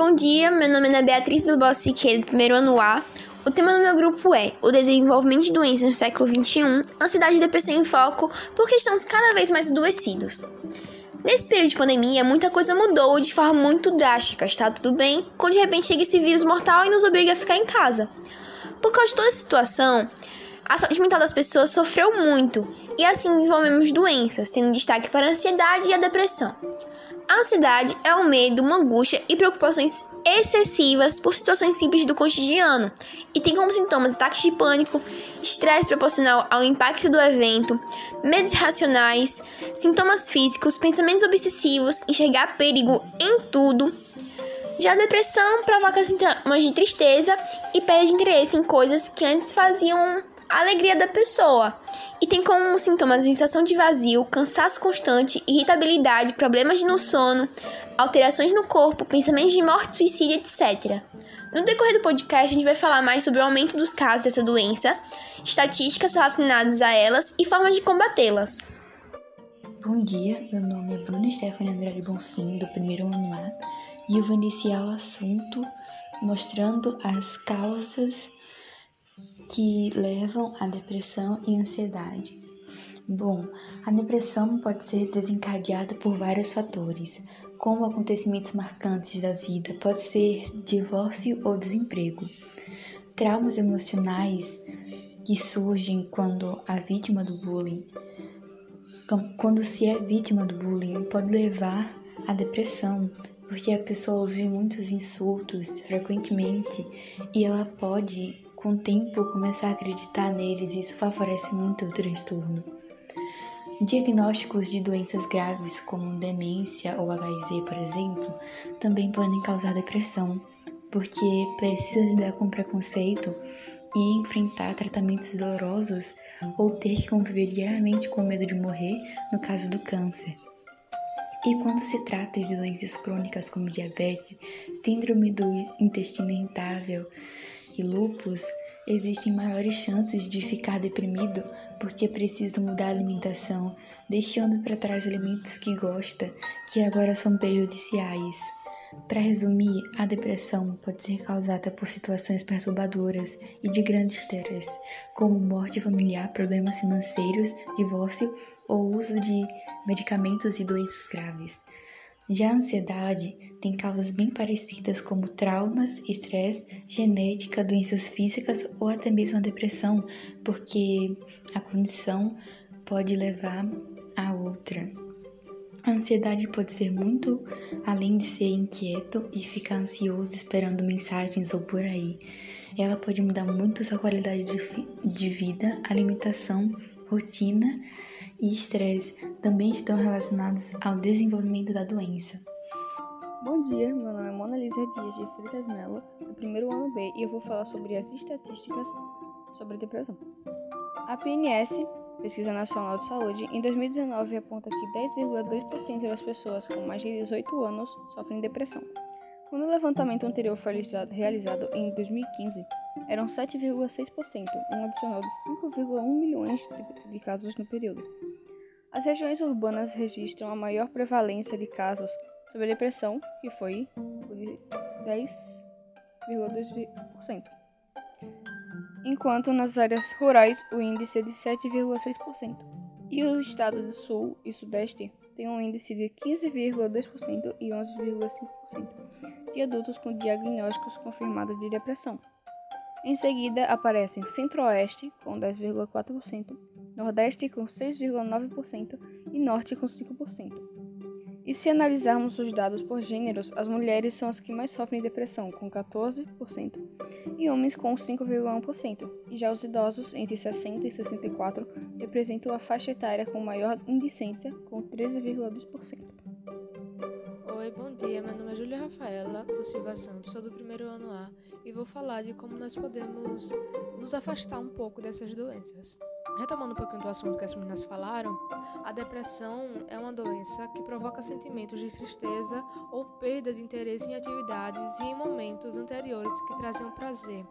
Bom dia, meu nome é Beatriz Bilbao Siqueira, do primeiro ano A. O tema do meu grupo é o desenvolvimento de doenças no século XXI, ansiedade e depressão em foco, porque estamos cada vez mais adoecidos. Nesse período de pandemia, muita coisa mudou de forma muito drástica. Está tudo bem, quando de repente chega esse vírus mortal e nos obriga a ficar em casa. Por causa de toda essa situação, a saúde mental das pessoas sofreu muito e assim desenvolvemos doenças, tendo destaque para a ansiedade e a depressão. A ansiedade é o medo, uma angústia e preocupações excessivas por situações simples do cotidiano e tem como sintomas ataques de pânico, estresse proporcional ao impacto do evento, medos irracionais, sintomas físicos, pensamentos obsessivos, enxergar perigo em tudo. Já a depressão provoca sintomas de tristeza e perda de interesse em coisas que antes faziam a alegria da pessoa e tem como sintomas sensação de vazio, cansaço constante, irritabilidade, problemas no sono, alterações no corpo, pensamentos de morte, suicídio, etc. No decorrer do podcast, a gente vai falar mais sobre o aumento dos casos dessa doença, estatísticas relacionadas a elas e formas de combatê-las. Bom dia, meu nome é Bruna Stephanie Andrade Bonfim, do primeiro ano A, e eu vou iniciar o assunto mostrando as causas que levam à depressão e ansiedade. Bom, a depressão pode ser desencadeada por vários fatores, como acontecimentos marcantes da vida, pode ser divórcio ou desemprego. Traumas emocionais que surgem quando a vítima do bullying, quando se é vítima do bullying, pode levar à depressão, porque a pessoa ouve muitos insultos frequentemente e ela pode com o tempo começar a acreditar neles isso favorece muito o transtorno. Diagnósticos de doenças graves como demência ou HIV, por exemplo, também podem causar depressão, porque precisa lidar com preconceito e enfrentar tratamentos dolorosos ou ter que conviver diariamente com medo de morrer no caso do câncer. E quando se trata de doenças crônicas como diabetes, síndrome do intestino irritável, e lupus, existem maiores chances de ficar deprimido porque precisa mudar a alimentação, deixando para trás alimentos que gosta, que agora são prejudiciais. Para resumir, a depressão pode ser causada por situações perturbadoras e de grande estresse, como morte familiar, problemas financeiros, divórcio ou uso de medicamentos e doenças graves. Já a ansiedade tem causas bem parecidas como traumas, estresse, genética, doenças físicas ou até mesmo a depressão, porque a condição pode levar a outra. A ansiedade pode ser muito além de ser inquieto e ficar ansioso esperando mensagens ou por aí. Ela pode mudar muito sua qualidade de, vida, alimentação, rotina e estresse também estão relacionados ao desenvolvimento da doença. Bom dia, meu nome é Mona Lisa Dias de Freitas Mello, do primeiro ano B, e eu vou falar sobre as estatísticas sobre depressão. A PNS, Pesquisa Nacional de Saúde, em 2019 aponta que 10,2% das pessoas com mais de 18 anos sofrem depressão. Quando o levantamento anterior foi realizado em 2015, eram 7,6%, um adicional de 5,1 milhões de casos no período. As regiões urbanas registram a maior prevalência de casos sobre depressão, que foi de 10,2%, enquanto nas áreas rurais o índice é de 7,6%. E o estado do Sul e Sudeste tem um índice de 15,2% e 11,5% de adultos com diagnósticos confirmados de depressão. Em seguida aparecem Centro-Oeste com 10,4%, Nordeste com 6,9% e Norte com 5%. E se analisarmos os dados por gêneros, as mulheres são as que mais sofrem depressão, com 14%, e homens com 5,1%, e já os idosos, entre 60 e 64, representam a faixa etária com maior indicência, com 13,2%. Oi, bom dia. Meu nome é Júlia Rafaela do Silva Santos, sou do primeiro ano A e vou falar de como nós podemos nos afastar um pouco dessas doenças. Retomando um pouquinho do assunto que as meninas falaram, a depressão é uma doença que provoca sentimentos de tristeza ou perda de interesse em atividades e em momentos anteriores que traziam prazer.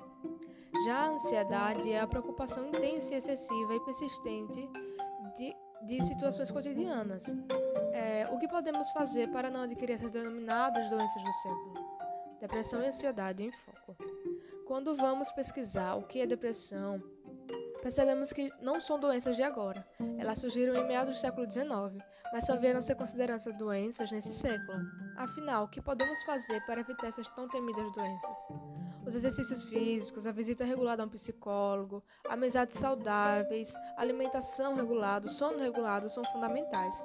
Já a ansiedade é a preocupação intensa e excessiva e persistente de, situações cotidianas. É, o que podemos fazer para não adquirir essas denominadas doenças do século? depressão e ansiedade em foco. Quando vamos pesquisar o que é depressão, percebemos que não são doenças de agora. Elas surgiram em meados do século XIX, mas só vieram ser consideradas doenças nesse século. Afinal, o que podemos fazer para evitar essas tão temidas doenças? Os exercícios físicos, a visita regulada a um psicólogo, amizades saudáveis, alimentação regulada, sono regulado são fundamentais.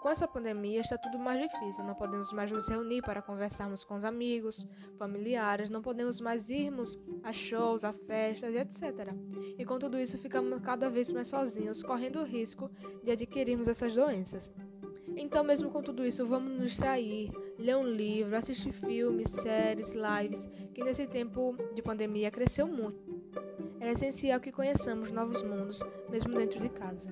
Com essa pandemia está tudo mais difícil, não podemos mais nos reunir para conversarmos com os amigos, familiares, não podemos mais irmos a shows, a festas e etc. E com tudo isso ficamos cada vez mais sozinhos, correndo o risco de adquirirmos essas doenças. Então, mesmo com tudo isso, vamos nos distrair, ler um livro, assistir filmes, séries, lives, que nesse tempo de pandemia cresceu muito. É essencial que conheçamos novos mundos, mesmo dentro de casa.